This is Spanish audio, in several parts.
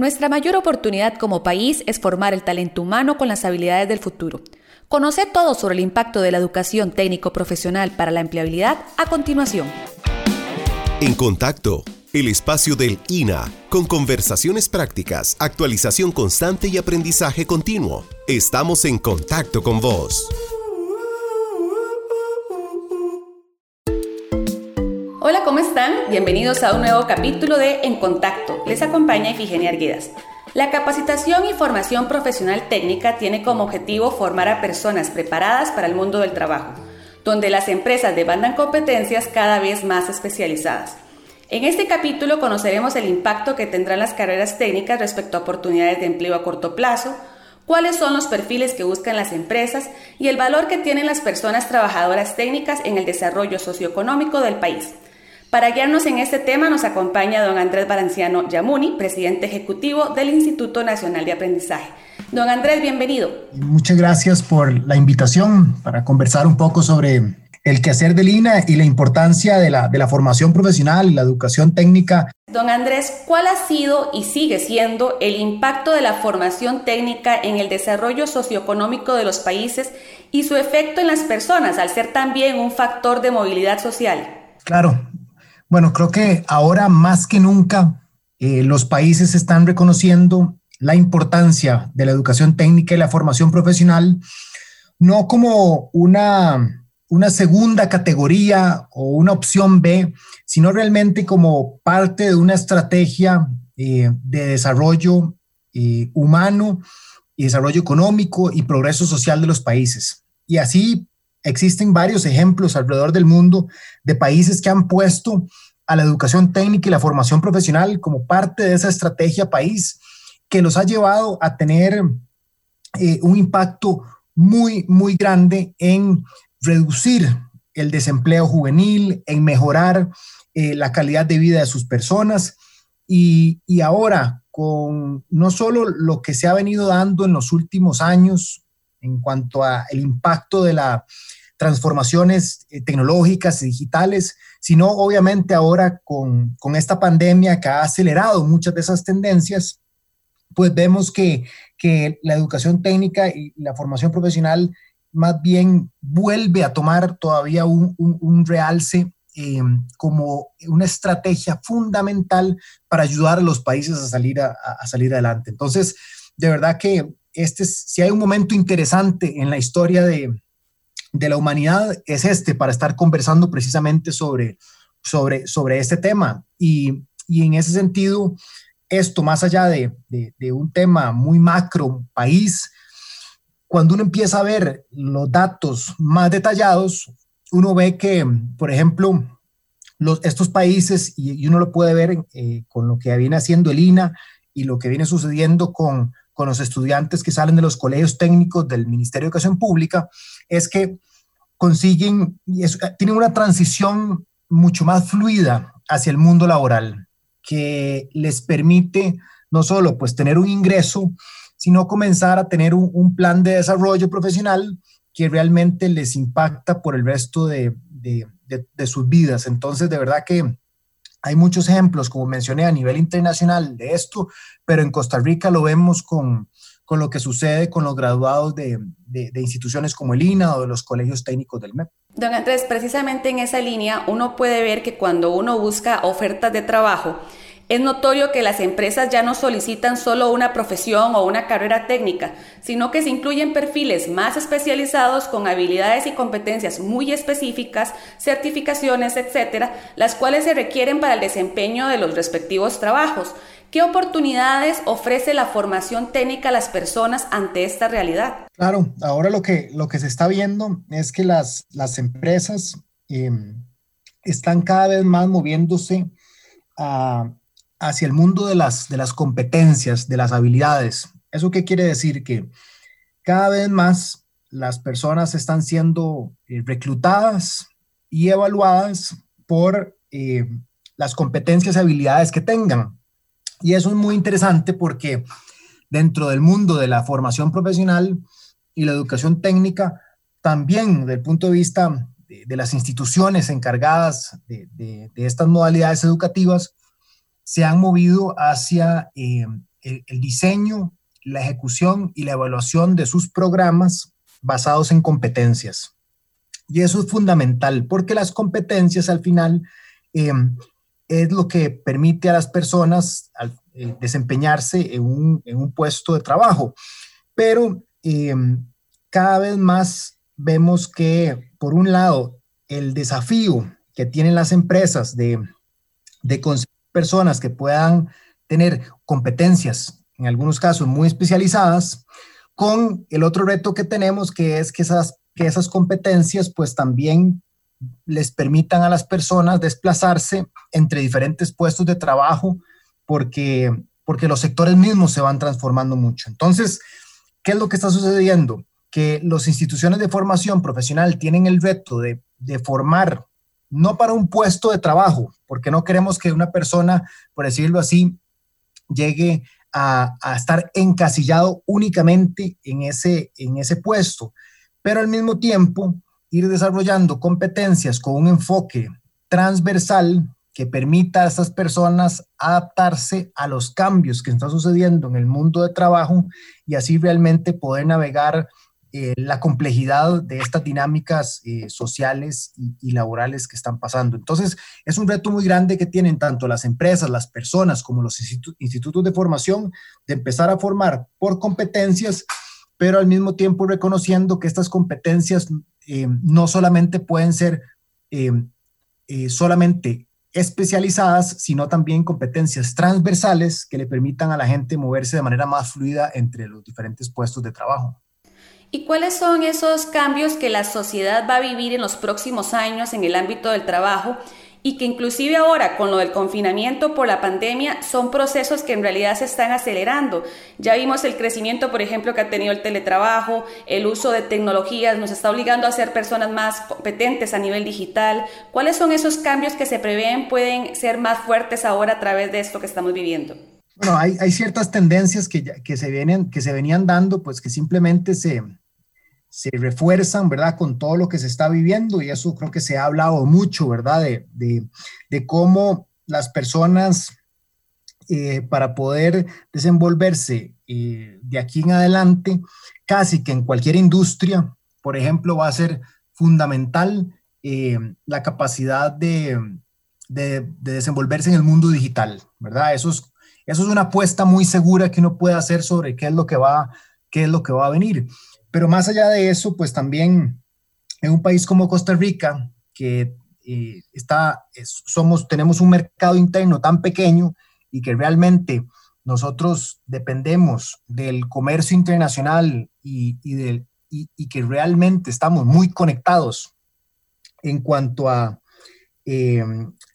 Nuestra mayor oportunidad como país es formar el talento humano con las habilidades del futuro. Conoce todo sobre el impacto de la educación técnico-profesional para la empleabilidad a continuación. En contacto, el espacio del INA, con conversaciones prácticas, actualización constante y aprendizaje continuo. Estamos en contacto con vos. Están? Bienvenidos a un nuevo capítulo de En Contacto. Les acompaña Ifigenia Arguedas. La capacitación y formación profesional técnica tiene como objetivo formar a personas preparadas para el mundo del trabajo, donde las empresas demandan competencias cada vez más especializadas. En este capítulo conoceremos el impacto que tendrán las carreras técnicas respecto a oportunidades de empleo a corto plazo, cuáles son los perfiles que buscan las empresas y el valor que tienen las personas trabajadoras técnicas en el desarrollo socioeconómico del país. Para guiarnos en este tema nos acompaña don Andrés Baranciano Yamuni, presidente ejecutivo del Instituto Nacional de Aprendizaje. Don Andrés, bienvenido. Muchas gracias por la invitación para conversar un poco sobre el quehacer del INA y la importancia de la, de la formación profesional y la educación técnica. Don Andrés, ¿cuál ha sido y sigue siendo el impacto de la formación técnica en el desarrollo socioeconómico de los países y su efecto en las personas al ser también un factor de movilidad social? Claro, bueno, creo que ahora más que nunca eh, los países están reconociendo la importancia de la educación técnica y la formación profesional, no como una, una segunda categoría o una opción B, sino realmente como parte de una estrategia eh, de desarrollo eh, humano y desarrollo económico y progreso social de los países. Y así existen varios ejemplos alrededor del mundo de países que han puesto a la educación técnica y la formación profesional como parte de esa estrategia país que los ha llevado a tener eh, un impacto muy, muy grande en reducir el desempleo juvenil, en mejorar eh, la calidad de vida de sus personas. Y, y ahora, con no solo lo que se ha venido dando en los últimos años en cuanto al impacto de la transformaciones eh, tecnológicas y digitales, sino obviamente ahora con, con, esta pandemia que ha acelerado muchas de esas tendencias, pues vemos que, que la educación técnica y la formación profesional más bien vuelve a tomar todavía un, realce eh, como una estrategia fundamental para ayudar a los países a salir, a salir adelante. Entonces, de verdad que este, si hay un momento interesante en la historia de, de la humanidad es este, para estar conversando precisamente sobre, sobre, sobre este tema. Y, y en ese sentido, esto, más allá de, de, un tema muy macro, país, cuando uno empieza a ver los datos más detallados, uno ve que, por ejemplo, los, estos países, y, uno lo puede ver eh, con lo que viene haciendo el INA y lo que viene sucediendo con con los estudiantes que salen de los colegios técnicos del Ministerio de Educación Pública es que consiguen, y tienen una transición mucho más fluida hacia el mundo laboral, que les permite no solo pues tener un ingreso, sino comenzar a tener un, plan de desarrollo profesional que realmente les impacta por el resto de, de sus vidas. Entonces, de verdad que hay muchos ejemplos, como mencioné, a nivel internacional de esto, pero en Costa Rica lo vemos con, con lo que sucede con los graduados de, de, de, instituciones como el INA o de los colegios técnicos del MEP. Don Andrés, precisamente en esa línea uno puede ver que cuando uno busca ofertas de trabajo, es notorio que las empresas ya no solicitan solo una profesión o una carrera técnica, sino que se incluyen perfiles más especializados con habilidades y competencias muy específicas, certificaciones, etcétera, las cuales se requieren para el desempeño de los respectivos trabajos. ¿Qué oportunidades ofrece la formación técnica a las personas ante esta realidad? Claro, ahora lo que, lo que se está viendo es que las, las empresas eh, están cada vez más moviéndose a hacia el mundo de las, de las competencias, de las habilidades. ¿Eso qué quiere decir? Que cada vez más las personas están siendo eh, reclutadas y evaluadas por eh, las competencias y habilidades que tengan. Y eso es muy interesante porque dentro del mundo de la formación profesional y la educación técnica, también desde el punto de vista de, las instituciones encargadas de, de estas modalidades educativas, se han movido hacia eh, el, diseño, la ejecución y la evaluación de sus programas basados en competencias. Y eso es fundamental porque las competencias al final em, es lo que permite a las personas eh, desempeñarse en un, puesto de trabajo. Pero cada vez más vemos que, por un lado, el desafío que tienen las empresas de, de personas que puedan tener competencias, en algunos casos muy especializadas, con el otro reto que tenemos, que es que esas, que esas competencias pues también les permitan a las personas desplazarse entre diferentes puestos de trabajo porque, porque los sectores mismos se van transformando mucho. Entonces, ¿qué es lo que está sucediendo? Que las instituciones de formación profesional tienen el reto de, de formar no para un puesto de trabajo, porque no queremos que una persona, por decirlo así, llegue a, estar encasillado únicamente en ese, en ese puesto, pero al mismo tiempo ir desarrollando competencias con un enfoque transversal que permita a estas personas adaptarse a los cambios que están sucediendo en el mundo de trabajo y así realmente poder navegar eh, la complejidad de estas dinámicas eh, sociales y, laborales que están pasando. Entonces, es un reto muy grande que tienen tanto las empresas, las personas, como los institutos de formación, de empezar a formar por competencias, pero al mismo tiempo reconociendo que estas competencias eh, no solamente pueden ser solamente especializadas, sino también competencias transversales que le permitan a la gente moverse de manera más fluida entre los diferentes puestos de trabajo. ¿Y cuáles son esos cambios que la sociedad va a vivir en los próximos años en el ámbito del trabajo y que inclusive ahora con lo del confinamiento por la pandemia son procesos que en realidad se están acelerando. Ya vimos el crecimiento, por ejemplo, que ha tenido el teletrabajo, el uso de tecnologías nos está obligando a ser personas más competentes a nivel digital. ¿Cuáles son esos cambios que se prevén pueden ser más fuertes ahora a través de esto que estamos viviendo? Bueno, hay, ciertas tendencias que, que, se vienen, que se venían dando, pues que simplemente se, se refuerzan, ¿verdad? Con todo lo que se está viviendo y eso creo que se ha hablado mucho, ¿verdad? De, de, cómo las personas eh, para poder desenvolverse eh, de aquí en adelante, casi que en cualquier industria, por ejemplo, va a ser fundamental eh, la capacidad de, de, desenvolverse en el mundo digital, ¿verdad? Eso es, eso es una apuesta muy segura que uno puede hacer sobre qué es lo que va, qué es lo que va a venir. Pero más allá de eso, pues también en un país como Costa Rica, que eh, está, somos, tenemos un mercado interno tan pequeño y que realmente nosotros dependemos del comercio internacional y, y, y, que realmente estamos muy conectados en cuanto a eh,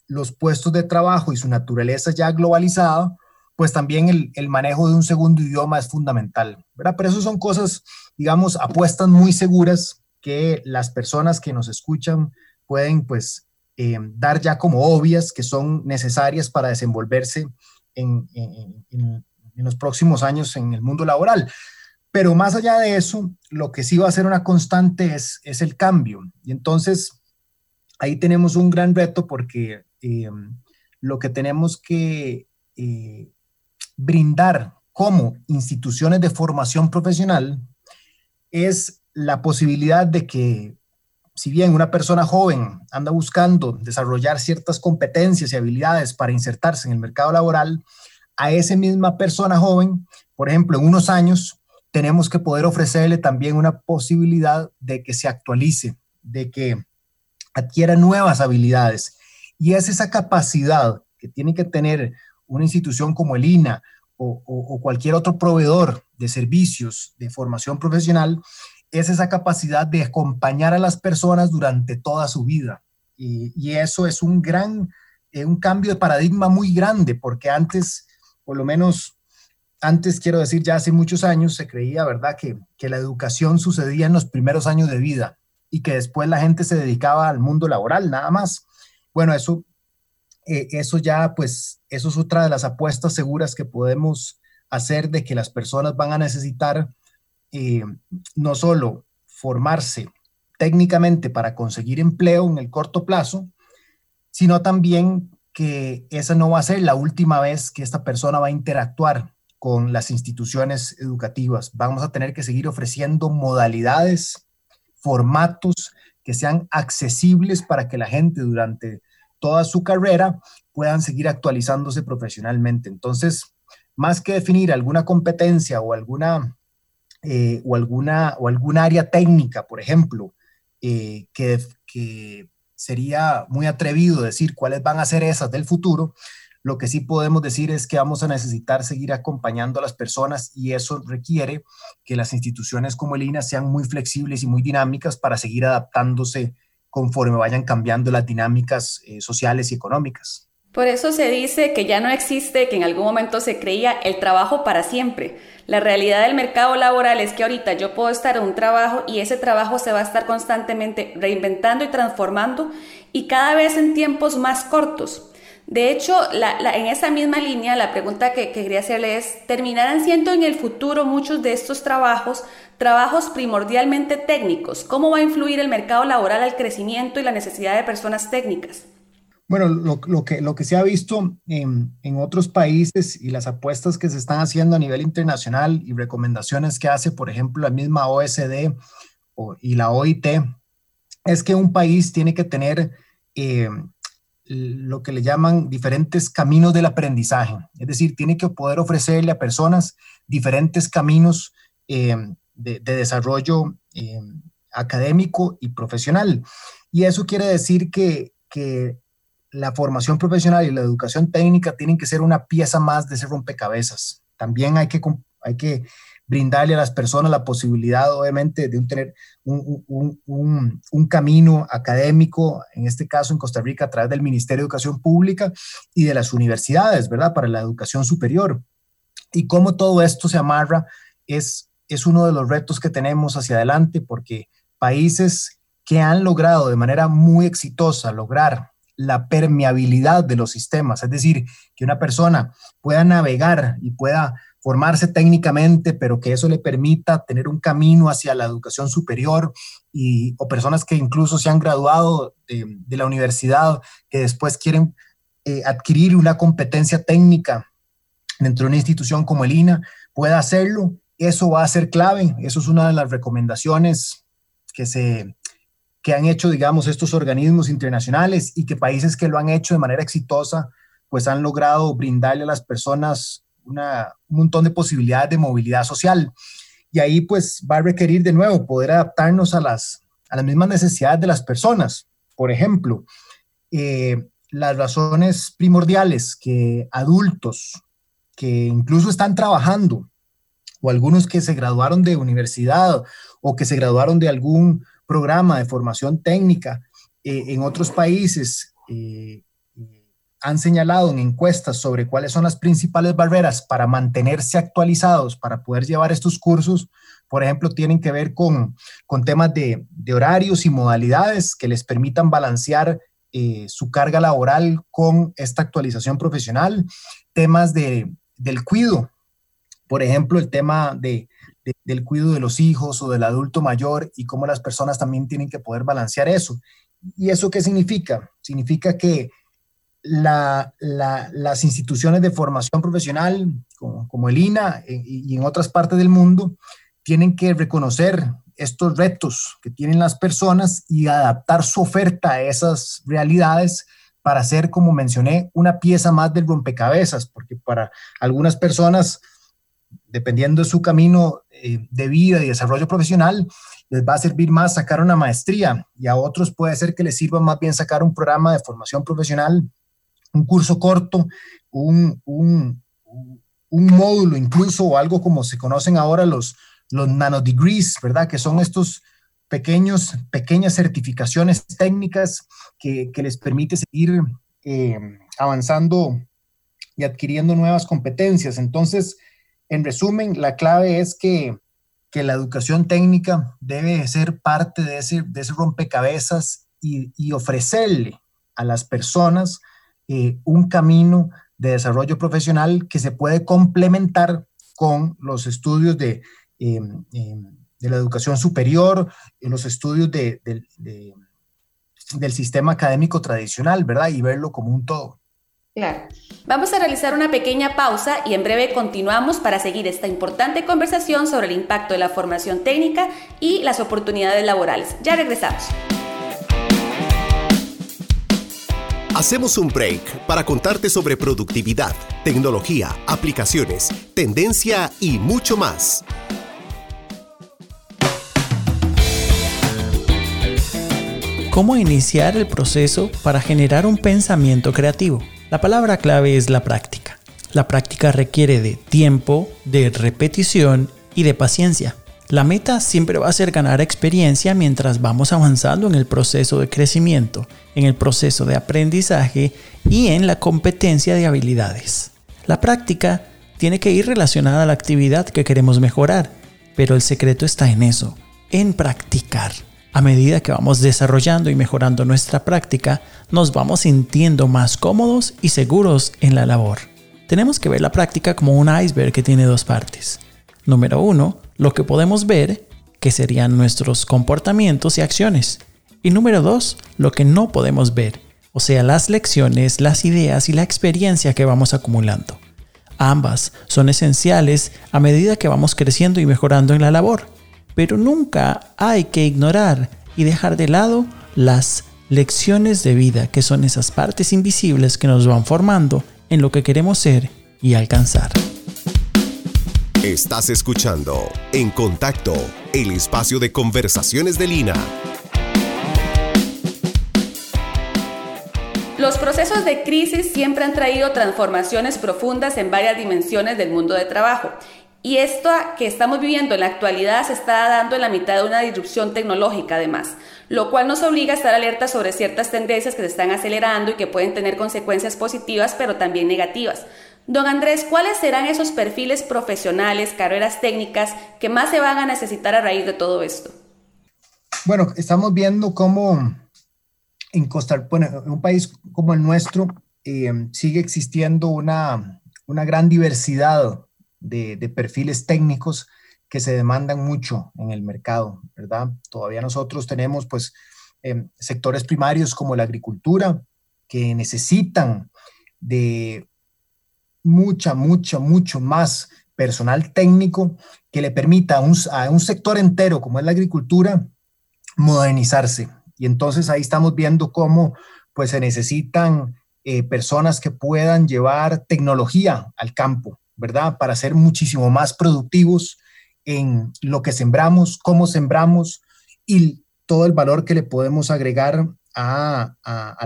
los puestos de trabajo y su naturaleza ya globalizada, pues también el, el, manejo de un segundo idioma es fundamental, ¿verdad? Pero eso son cosas, digamos, apuestas muy seguras que las personas que nos escuchan pueden, pues, eh, dar ya como obvias que son necesarias para desenvolverse en, en, los próximos años en el mundo laboral. Pero más allá de eso, lo que sí va a ser una constante es, es el cambio. Y entonces, ahí tenemos un gran reto porque eh, lo que tenemos que eh, brindar como instituciones de formación profesional es la posibilidad de que, si bien una persona joven anda buscando desarrollar ciertas competencias y habilidades para insertarse en el mercado laboral, a esa misma persona joven, por ejemplo, en unos años, tenemos que poder ofrecerle también una posibilidad de que se actualice, de que adquiera nuevas habilidades. Y es esa capacidad que tiene que tener una institución como el INA o, cualquier otro proveedor de servicios de formación profesional, es esa capacidad de acompañar a las personas durante toda su vida. Y, eso es un gran, eh, un cambio de paradigma muy grande, porque antes, por lo menos antes, quiero decir, ya hace muchos años se creía, ¿verdad?, que, que la educación sucedía en los primeros años de vida y que después la gente se dedicaba al mundo laboral, nada más. Bueno, eso eh, eso ya, pues, eso es otra de las apuestas seguras que podemos hacer de que las personas van a necesitar eh, no solo formarse técnicamente para conseguir empleo en el corto plazo, sino también que esa no va a ser la última vez que esta persona va a interactuar con las instituciones educativas. Vamos a tener que seguir ofreciendo modalidades, formatos que sean accesibles para que la gente durante toda su carrera puedan seguir actualizándose profesionalmente. Entonces, más que definir alguna competencia o alguna, eh, o alguna, o algún área técnica, por ejemplo, eh, que, que sería muy atrevido decir cuáles van a ser esas del futuro, lo que sí podemos decir es que vamos a necesitar seguir acompañando a las personas y eso requiere que las instituciones como el INA sean muy flexibles y muy dinámicas para seguir adaptándose conforme vayan cambiando las dinámicas eh, sociales y económicas. Por eso se dice que ya no existe, que en algún momento se creía el trabajo para siempre. La realidad del mercado laboral es que ahorita yo puedo estar en un trabajo y ese trabajo se va a estar constantemente reinventando y transformando y cada vez en tiempos más cortos. De hecho, en esa misma línea, la pregunta que, quería hacerle es, ¿terminarán siendo en el futuro muchos de estos trabajos trabajos primordialmente técnicos? ¿Cómo va a influir el mercado laboral al crecimiento y la necesidad de personas técnicas? Bueno, lo, que, se ha visto en, en, otros países y las apuestas que se están haciendo a nivel internacional y recomendaciones que hace, por ejemplo, la misma OSD y la OIT, es que un país tiene que tener eh, lo que le llaman diferentes caminos del aprendizaje. Es decir, tiene que poder ofrecerle a personas diferentes caminos eh, de, desarrollo eh, académico y profesional. Y eso quiere decir que, que la formación profesional y la educación técnica tienen que ser una pieza más de ese rompecabezas. También hay que, hay que brindarle a las personas la posibilidad, obviamente, de tener un, camino académico, en este caso en Costa Rica, a través del Ministerio de Educación Pública y de las universidades, ¿verdad? Para la educación superior. Y cómo todo esto se amarra es, es uno de los retos que tenemos hacia adelante, porque países que han logrado de manera muy exitosa lograr la permeabilidad de los sistemas, es decir, que una persona pueda navegar y pueda formarse técnicamente, pero que eso le permita tener un camino hacia la educación superior y, o personas que incluso se han graduado de, la universidad, que después quieren eh, adquirir una competencia técnica dentro de una institución como el INA, pueda hacerlo. Eso va a ser clave. Eso es una de las recomendaciones que se que han hecho, digamos, estos organismos internacionales y que países que lo han hecho de manera exitosa, pues han logrado brindarle a las personas un montón de posibilidades de movilidad social. Y ahí pues va a requerir de nuevo poder adaptarnos a las, a las mismas necesidades de las personas. Por ejemplo, eh, las razones primordiales que adultos que incluso están trabajando o algunos que se graduaron de universidad o que se graduaron de algún programa de formación técnica eh, en otros países eh, han señalado en encuestas sobre cuáles son las principales barreras para mantenerse actualizados, para poder llevar estos cursos, por ejemplo, tienen que ver con, con temas de, de, horarios y modalidades que les permitan balancear eh, su carga laboral con esta actualización profesional, temas de, del cuido, por ejemplo, el tema de, del cuidado de los hijos o del adulto mayor y cómo las personas también tienen que poder balancear eso. ¿Y eso qué significa? Significa que las instituciones de formación profesional, como, el INA eh, y, en otras partes del mundo, tienen que reconocer estos retos que tienen las personas y adaptar su oferta a esas realidades para ser, como mencioné, una pieza más del rompecabezas, porque para algunas personas, dependiendo de su camino eh, de vida y desarrollo profesional, les va a servir más sacar una maestría y a otros puede ser que les sirva más bien sacar un programa de formación profesional un curso corto, un, un, módulo incluso o algo como se conocen ahora los, los nanodegrees, ¿verdad? Que son estos pequeños, pequeñas certificaciones técnicas que, que les permite seguir eh, avanzando y adquiriendo nuevas competencias. Entonces, en resumen, la clave es que, que la educación técnica debe ser parte de ese, de ese rompecabezas y ofrecerle a las personas eh, un camino de desarrollo profesional que se puede complementar con los estudios de, eh, eh, de la educación superior, los estudios de, del sistema académico tradicional, ¿verdad? Y verlo como un todo. Claro. Vamos a realizar una pequeña pausa y en breve continuamos para seguir esta importante conversación sobre el impacto de la formación técnica y las oportunidades laborales. Ya regresamos. Hacemos un break para contarte sobre productividad, tecnología, aplicaciones, tendencia y mucho más. ¿Cómo iniciar el proceso para generar un pensamiento creativo? La palabra clave es la práctica. La práctica requiere de tiempo, de repetición y de paciencia. La meta siempre va a ser ganar experiencia mientras vamos avanzando en el proceso de crecimiento, en el proceso de aprendizaje y en la competencia de habilidades. La práctica tiene que ir relacionada a la actividad que queremos mejorar, pero el secreto está en eso, en practicar. A medida que vamos desarrollando y mejorando nuestra práctica, nos vamos sintiendo más cómodos y seguros en la labor. Tenemos que ver la práctica como un iceberg que tiene dos partes. Número uno, lo que podemos ver, que serían nuestros comportamientos y acciones. Y número dos, lo que no podemos ver, o sea, las lecciones, las ideas y la experiencia que vamos acumulando. Ambas son esenciales a medida que vamos creciendo y mejorando en la labor, pero nunca hay que ignorar y dejar de lado las lecciones de vida, que son esas partes invisibles que nos van formando en lo que queremos ser y alcanzar. Estás escuchando En Contacto, el espacio de conversaciones de Lina. Los procesos de crisis siempre han traído transformaciones profundas en varias dimensiones del mundo de trabajo. Y esto que estamos viviendo en la actualidad se está dando en la mitad de una disrupción tecnológica además, lo cual nos obliga a estar alerta sobre ciertas tendencias que se están acelerando y que pueden tener consecuencias positivas pero también negativas. Don Andrés, ¿cuáles serán esos perfiles profesionales, carreras técnicas que más se van a necesitar a raíz de todo esto? Bueno, estamos viendo cómo en Costa bueno, en un país como el nuestro eh, sigue existiendo una, una gran diversidad de, perfiles técnicos que se demandan mucho en el mercado, ¿verdad? Todavía nosotros tenemos pues eh, sectores primarios como la agricultura que necesitan de mucha, mucha, mucho más personal técnico que le permita a un, sector entero como es la agricultura modernizarse. Y entonces ahí estamos viendo cómo pues se necesitan eh, personas que puedan llevar tecnología al campo, ¿verdad? Para ser muchísimo más productivos en lo que sembramos, cómo sembramos y todo el valor que le podemos agregar a,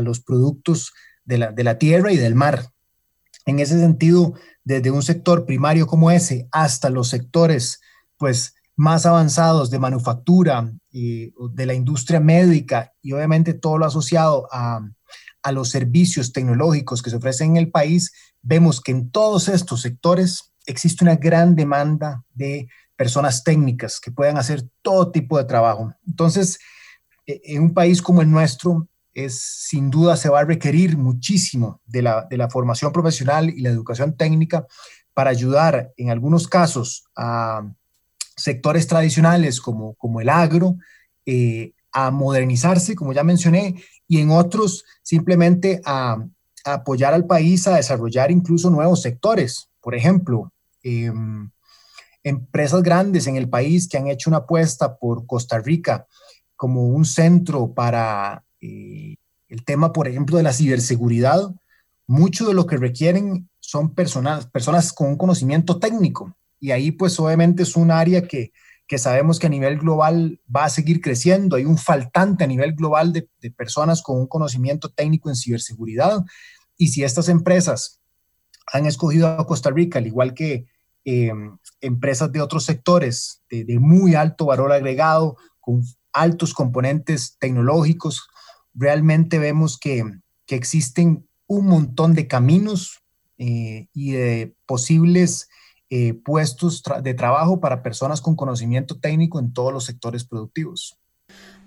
los productos de la, de la tierra y del mar, en ese sentido, desde un sector primario como ese hasta los sectores pues más avanzados de manufactura y de la industria médica y obviamente todo lo asociado a, a los servicios tecnológicos que se ofrecen en el país, vemos que en todos estos sectores existe una gran demanda de personas técnicas que puedan hacer todo tipo de trabajo. Entonces, e, en un país como el nuestro, es sin duda se va a requerir muchísimo de la, formación profesional y la educación técnica para ayudar en algunos casos a sectores tradicionales como, como el agro eh, a modernizarse, como ya mencioné, y en otros simplemente a, apoyar al país a desarrollar incluso nuevos sectores. Por ejemplo, em, empresas grandes en el país que han hecho una apuesta por Costa Rica como un centro para eh, el tema, por ejemplo, de la ciberseguridad, mucho de lo que requieren son personas, personas con un conocimiento técnico. Y ahí, pues, obviamente es un área que, que sabemos que a nivel global va a seguir creciendo. Hay un faltante a nivel global de, personas con un conocimiento técnico en ciberseguridad. Y si estas empresas han escogido a Costa Rica, al igual que eh, empresas de otros sectores de, muy alto valor agregado, con altos componentes tecnológicos, realmente vemos que, existen un montón de caminos eh, y de posibles eh, puestos de trabajo para personas con conocimiento técnico en todos los sectores productivos.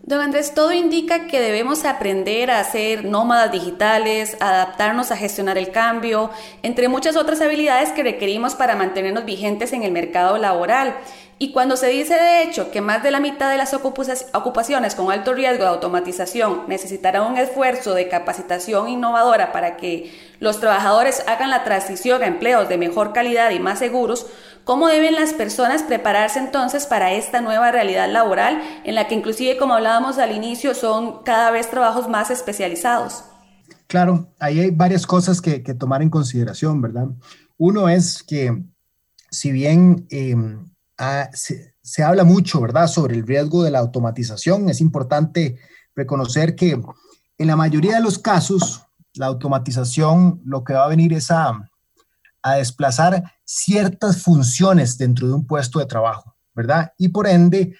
Don Andrés, todo indica que debemos aprender a ser nómadas digitales, adaptarnos a gestionar el cambio, entre muchas otras habilidades que requerimos para mantenernos vigentes en el mercado laboral. Y cuando se dice de hecho que más de la mitad de las ocupaciones con alto riesgo de automatización necesitarán un esfuerzo de capacitación innovadora para que los trabajadores hagan la transición a empleos de mejor calidad y más seguros, ¿cómo deben las personas prepararse entonces para esta nueva realidad laboral en la que inclusive, como hablábamos al inicio, son cada vez trabajos más especializados? Claro, ahí hay varias cosas que, tomar en consideración, ¿verdad? Uno es que si bien... Em, se, habla mucho, ¿verdad?, sobre el riesgo de la automatización. Es importante reconocer que en la mayoría de los casos, la automatización lo que va a venir es a, a desplazar ciertas funciones dentro de un puesto de trabajo, ¿verdad? Y por ende,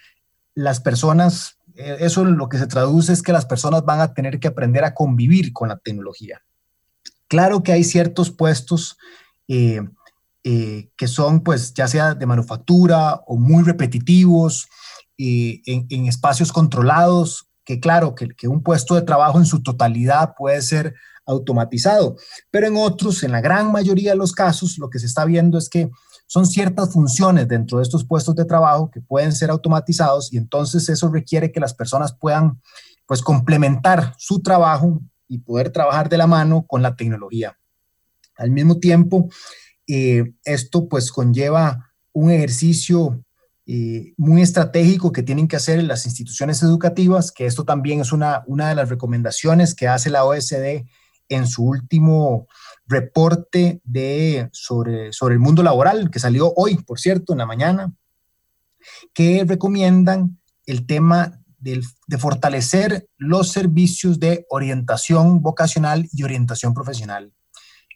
las personas, eh, eso lo que se traduce es que las personas van a tener que aprender a convivir con la tecnología. Claro que hay ciertos puestos eh, eh, que son pues ya sea de manufactura o muy repetitivos, eh, en, espacios controlados, que claro, que, que, un puesto de trabajo en su totalidad puede ser automatizado, pero en otros, en la gran mayoría de los casos, lo que se está viendo es que son ciertas funciones dentro de estos puestos de trabajo que pueden ser automatizados y entonces eso requiere que las personas puedan pues complementar su trabajo y poder trabajar de la mano con la tecnología. Al mismo tiempo, eh, esto pues conlleva un ejercicio eh, muy estratégico que tienen que hacer las instituciones educativas, que esto también es una, una de las recomendaciones que hace la OSD en su último reporte de, sobre, sobre el mundo laboral, que salió hoy, por cierto, en la mañana, que recomiendan el tema de, de fortalecer los servicios de orientación vocacional y orientación profesional.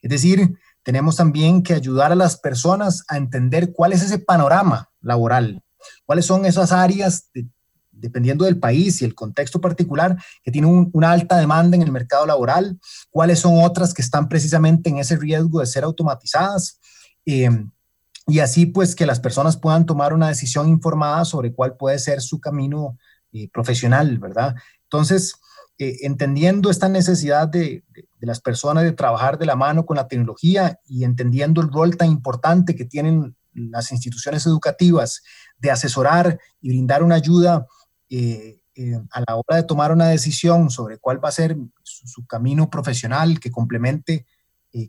Es decir, tenemos también que ayudar a las personas a entender cuál es ese panorama laboral, cuáles son esas áreas, dependiendo del país y el contexto particular, que tienen una alta demanda en el mercado laboral, cuáles son otras que están precisamente en ese riesgo de ser automatizadas. Em, y así pues que las personas puedan tomar una decisión informada sobre cuál puede ser su camino eh, profesional, ¿verdad? Entonces, eh, entendiendo esta necesidad de, las personas de trabajar de la mano con la tecnología y entendiendo el rol tan importante que tienen las instituciones educativas de asesorar y brindar una ayuda eh, eh, a la hora de tomar una decisión sobre cuál va a ser su, camino profesional que complemente,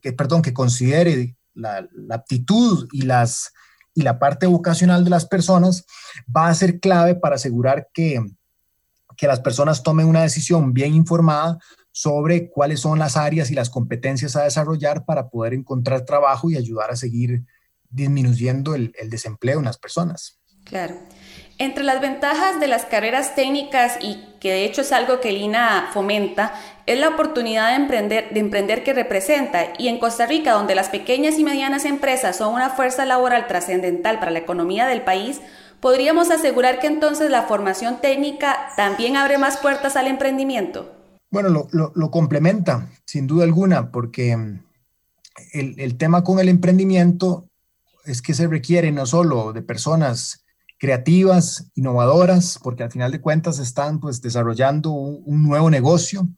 que, perdón, que considere la, la, aptitud y, las, y la parte vocacional de las personas, va a ser clave para asegurar que, que las personas tomen una decisión bien informada sobre cuáles son las áreas y las competencias a desarrollar para poder encontrar trabajo y ayudar a seguir disminuyendo el, desempleo en las personas. Claro. Entre las ventajas de las carreras técnicas y que de hecho es algo que Lina fomenta, es la oportunidad de emprender, de emprender que representa. Y en Costa Rica, donde las pequeñas y medianas empresas son una fuerza laboral trascendental para la economía del país, ¿Podríamos asegurar que entonces la formación técnica también abre más puertas al emprendimiento? Bueno, lo, complementa, sin duda alguna, porque mm, el, tema con el emprendimiento es que se requiere no solo de personas creativas, innovadoras, porque al final de cuentas están pues desarrollando un, nuevo negocio,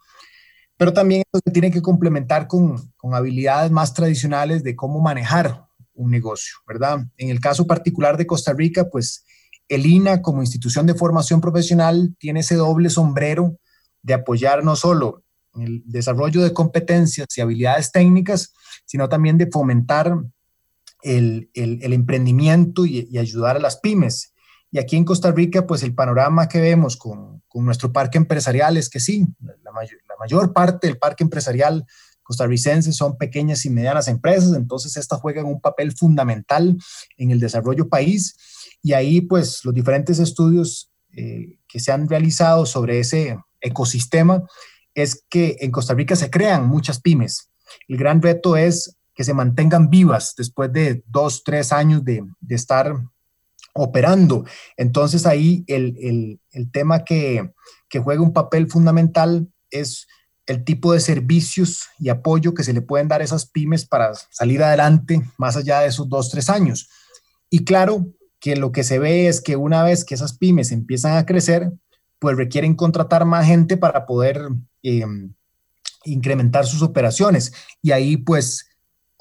pero también se tiene que complementar con, con, habilidades más tradicionales de cómo manejar un negocio, ¿verdad? En el caso particular de Costa Rica, pues el INA como institución de formación profesional tiene ese doble sombrero de apoyar no solo el desarrollo de competencias y habilidades técnicas, sino también de fomentar el, emprendimiento y, ayudar a las pymes. Y aquí en Costa Rica, pues el panorama que vemos con, nuestro parque empresarial es que sí, la mayor parte del parque empresarial costarricenses son pequeñas y medianas empresas, entonces estas juegan un papel fundamental en el desarrollo país y ahí pues los diferentes estudios eh, que se han realizado sobre ese ecosistema es que en Costa Rica se crean muchas pymes. El gran reto es que se mantengan vivas después de dos, tres años de, de estar operando. Entonces ahí el, el, tema que, que juega un papel fundamental es el tipo de servicios y apoyo que se le pueden dar a esas pymes para salir adelante más allá de esos dos, tres años. Y claro que lo que se ve es que una vez que esas pymes empiezan a crecer, pues requieren contratar más gente para poder eh, incrementar sus operaciones. Y ahí pues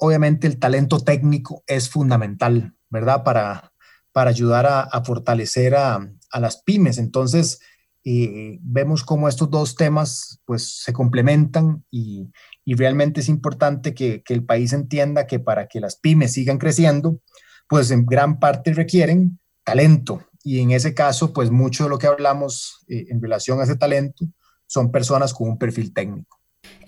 obviamente el talento técnico es fundamental, ¿verdad? Para, para ayudar a, fortalecer a, las pymes. Entonces, eh, vemos cómo estos dos temas pues se complementan y, realmente es importante que, el país entienda que para que las pymes sigan creciendo, pues en gran parte requieren talento. Y en ese caso, pues mucho de lo que hablamos eh, en relación a ese talento son personas con un perfil técnico.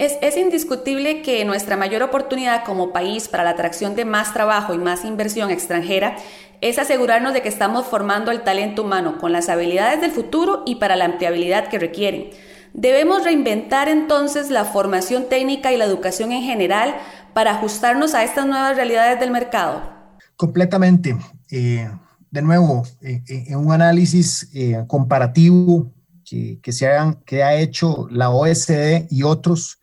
Es, indiscutible que nuestra mayor oportunidad como país para la atracción de más trabajo y más inversión extranjera es asegurarnos de que estamos formando el talento humano con las habilidades del futuro y para la empleabilidad que requieren. Debemos reinventar entonces la formación técnica y la educación en general para ajustarnos a estas nuevas realidades del mercado. Completamente. Eh, de nuevo, eh, eh, en un análisis comparativo que, se que ha hecho la OSD y otros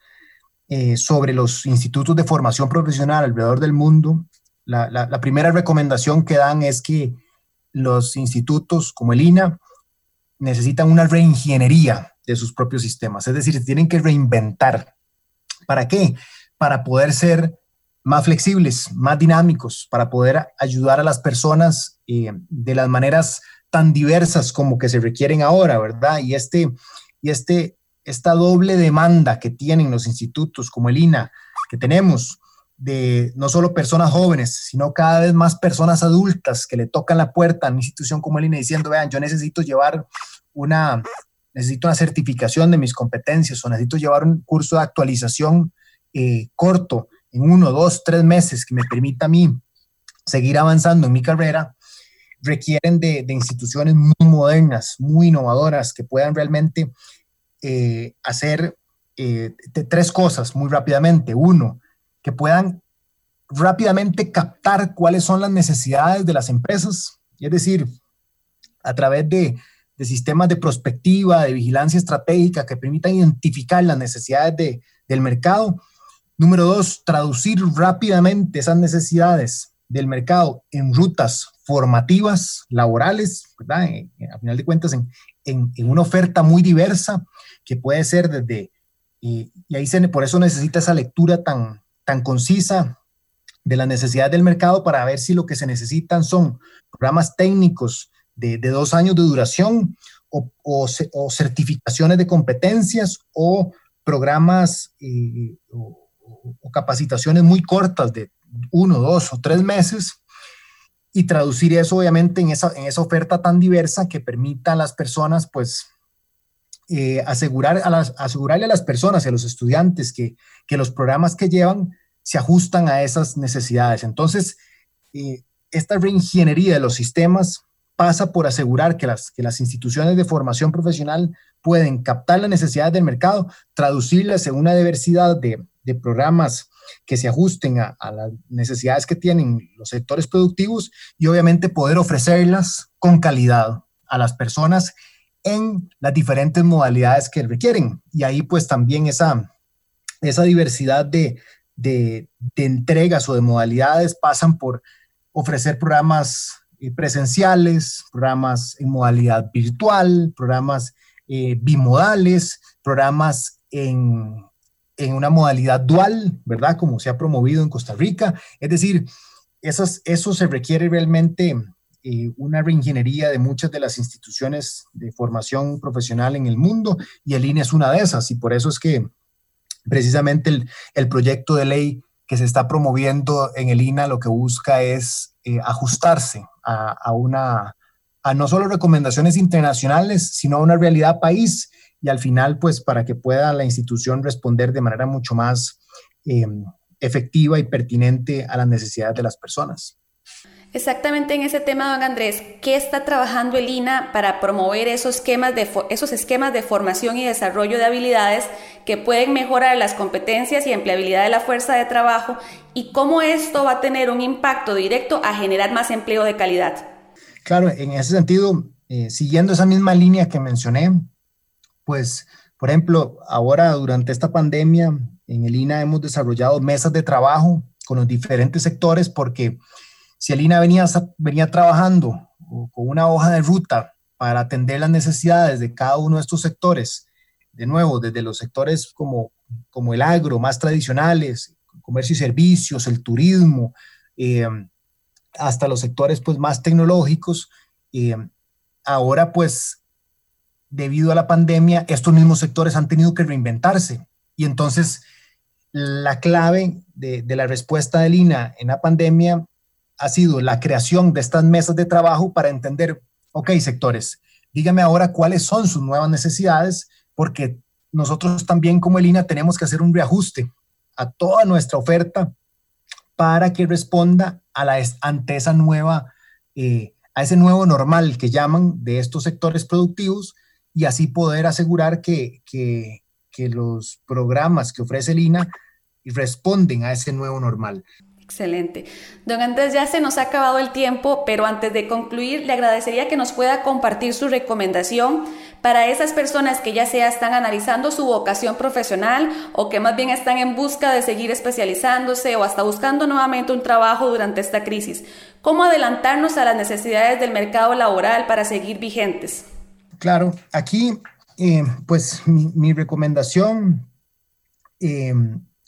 eh, sobre los institutos de formación profesional alrededor del mundo, la, primera recomendación que dan es que los institutos como el INA necesitan una reingeniería de sus propios sistemas, es decir, tienen que reinventar. ¿Para qué? Para poder ser más flexibles, más dinámicos, para poder ayudar a las personas eh, de las maneras tan diversas como que se requieren ahora, ¿verdad? Y, este, y este, esta doble demanda que tienen los institutos como el INA, que tenemos de no solo personas jóvenes, sino cada vez más personas adultas que le tocan la puerta a una institución como el INA diciendo, vean, yo necesito llevar una, necesito una certificación de mis competencias o necesito llevar un curso de actualización eh, corto en uno, dos, tres meses que me permita a mí seguir avanzando en mi carrera, requieren de, instituciones muy modernas, muy innovadoras, que puedan realmente eh, hacer eh, tres cosas muy rápidamente. Uno, que puedan rápidamente captar cuáles son las necesidades de las empresas, es decir, a través de, sistemas de prospectiva, de vigilancia estratégica que permitan identificar las necesidades del mercado. Número dos, traducir rápidamente esas necesidades del mercado en rutas formativas, laborales, ¿verdad? a final de cuentas, en, en, una oferta muy diversa que puede ser desde, y, ahí se, por eso necesita esa lectura tan, tan concisa de las necesidades del mercado para ver si lo que se necesitan son programas técnicos de, de dos años de duración o, o, certificaciones de competencias o programas eh, o capacitaciones muy cortas de uno, dos o tres meses y traducir eso obviamente en esa, en esa oferta tan diversa que permita a las personas pues eh, asegurar a las, asegurarle a las personas y a los estudiantes que, que, los programas que llevan se ajustan a esas necesidades. Entonces, eh, esta reingeniería de los sistemas pasa por asegurar que las, que las instituciones de formación profesional pueden captar las necesidades del mercado, traducirlas en una diversidad de, de programas que se ajusten a, las necesidades que tienen los sectores productivos y obviamente poder ofrecerlas con calidad a las personas en las diferentes modalidades que requieren. Y ahí pues también esa, esa diversidad de, de, entregas o de modalidades pasan por ofrecer programas eh, presenciales, programas en modalidad virtual, programas eh, bimodales, programas en en una modalidad dual, ¿verdad? Como se ha promovido en Costa Rica. Es decir, esas, eso se requiere realmente eh, una reingeniería de muchas de las instituciones de formación profesional en el mundo y el INE es una de esas y por eso es que precisamente el, proyecto de ley que se está promoviendo en el INA lo que busca es eh, ajustarse a, a, una, a no solo recomendaciones internacionales, sino a una realidad país y al final, pues para que pueda la institución responder de manera mucho más eh, efectiva y pertinente a las necesidades de las personas. Exactamente en ese tema, don Andrés, ¿qué está trabajando el INA para promover esos esquemas, de, esos esquemas de formación y desarrollo de habilidades que pueden mejorar las competencias y empleabilidad de la fuerza de trabajo y cómo esto va a tener un impacto directo a generar más empleo de calidad? Claro, en ese sentido, eh, siguiendo esa misma línea que mencioné, pues, por ejemplo, ahora durante esta pandemia en el INA hemos desarrollado mesas de trabajo con los diferentes sectores porque si el INA venía, venía trabajando con una hoja de ruta para atender las necesidades de cada uno de estos sectores, de nuevo, desde los sectores como, como el agro, más tradicionales, comercio y servicios, el turismo, eh, hasta los sectores pues, más tecnológicos, eh, ahora pues debido a la pandemia, estos mismos sectores han tenido que reinventarse. Y entonces la clave de, de la respuesta de Lina en la pandemia ha sido la creación de estas mesas de trabajo para entender, ok, sectores, dígame ahora cuáles son sus nuevas necesidades, porque nosotros también como ELINA tenemos que hacer un reajuste a toda nuestra oferta para que responda a la, ante esa nueva, eh, a ese nuevo normal que llaman de estos sectores productivos y así poder asegurar que, que, los programas que ofrece el INA responden a ese nuevo normal. Excelente. Don Andrés, ya se nos ha acabado el tiempo, pero antes de concluir, le agradecería que nos pueda compartir su recomendación para esas personas que ya sea están analizando su vocación profesional o que más bien están en busca de seguir especializándose o hasta buscando nuevamente un trabajo durante esta crisis. ¿Cómo adelantarnos a las necesidades del mercado laboral para seguir vigentes? Claro, aquí eh, pues mi, recomendación eh,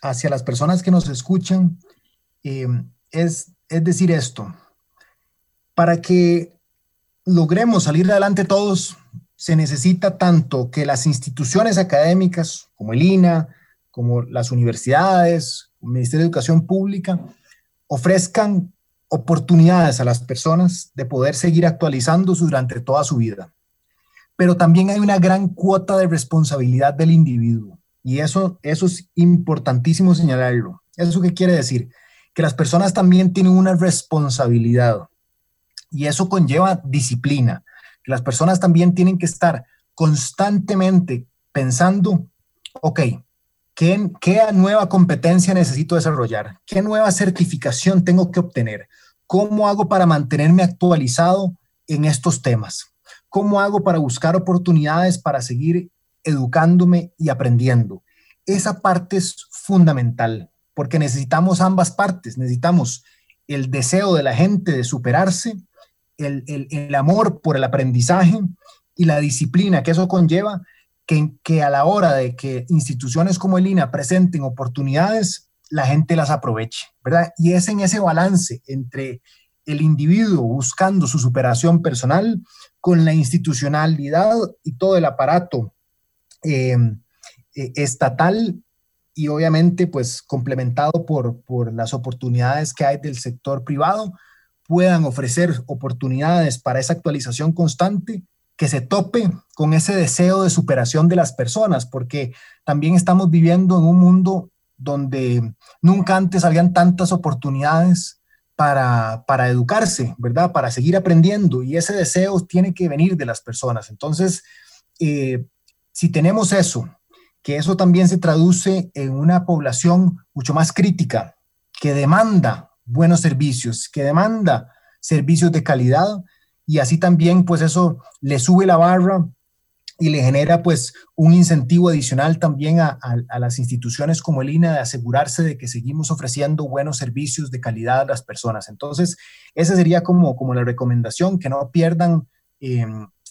hacia las personas que nos escuchan eh, es, es decir esto, para que logremos salir adelante todos, se necesita tanto que las instituciones académicas como el INA, como las universidades, el Ministerio de Educación Pública, ofrezcan oportunidades a las personas de poder seguir actualizándose durante toda su vida. Pero también hay una gran cuota de responsabilidad del individuo y eso, eso es importantísimo señalarlo. ¿Eso qué quiere decir? que las personas también tienen una responsabilidad y eso conlleva disciplina. Las personas también tienen que estar constantemente pensando, ok, ¿qué, ¿qué, nueva competencia necesito desarrollar? ¿Qué nueva certificación tengo que obtener? ¿Cómo hago para mantenerme actualizado en estos temas? ¿Cómo hago para buscar oportunidades para seguir educándome y aprendiendo? Esa parte es fundamental porque necesitamos ambas partes, necesitamos el deseo de la gente de superarse, el, amor por el aprendizaje y la disciplina que eso conlleva, que, que, a la hora de que instituciones como el INA presenten oportunidades, la gente las aproveche, ¿verdad? Y es en ese balance entre el individuo buscando su superación personal con la institucionalidad y todo el aparato eh, eh, estatal y obviamente pues complementado por, por las oportunidades que hay del sector privado, puedan ofrecer oportunidades para esa actualización constante que se tope con ese deseo de superación de las personas, porque también estamos viviendo en un mundo donde nunca antes habían tantas oportunidades para, educarse, ¿verdad? Para seguir aprendiendo y ese deseo tiene que venir de las personas. Entonces, eh, si tenemos eso, que eso también se traduce en una población mucho más crítica, que demanda buenos servicios, que demanda servicios de calidad y así también pues eso le sube la barra y le genera pues un incentivo adicional también a, las instituciones como el INA de asegurarse de que seguimos ofreciendo buenos servicios de calidad a las personas. Entonces, esa sería como, como la recomendación, que no pierdan eh,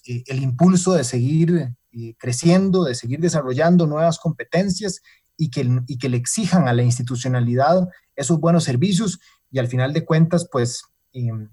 eh, el impulso de seguir creciendo, de seguir desarrollando nuevas competencias y que, y que le exijan a la institucionalidad esos buenos servicios y al final de cuentas, pues em,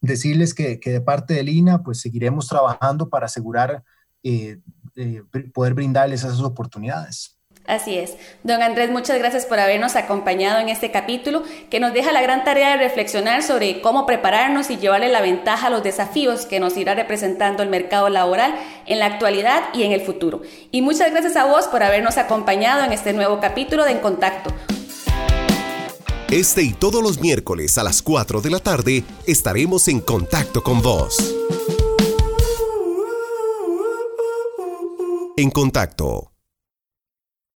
decirles que, que, de parte del INA, pues seguiremos trabajando para asegurar eh, eh, poder brindarles esas oportunidades. Así es. Don Andrés, muchas gracias por habernos acompañado en este capítulo que nos deja la gran tarea de reflexionar sobre cómo prepararnos y llevarle la ventaja a los desafíos que nos irá representando el mercado laboral en la actualidad y en el futuro. Y muchas gracias a vos por habernos acompañado en este nuevo capítulo de En Contacto. Este y todos los miércoles a las 4 de la tarde estaremos en contacto con vos. En contacto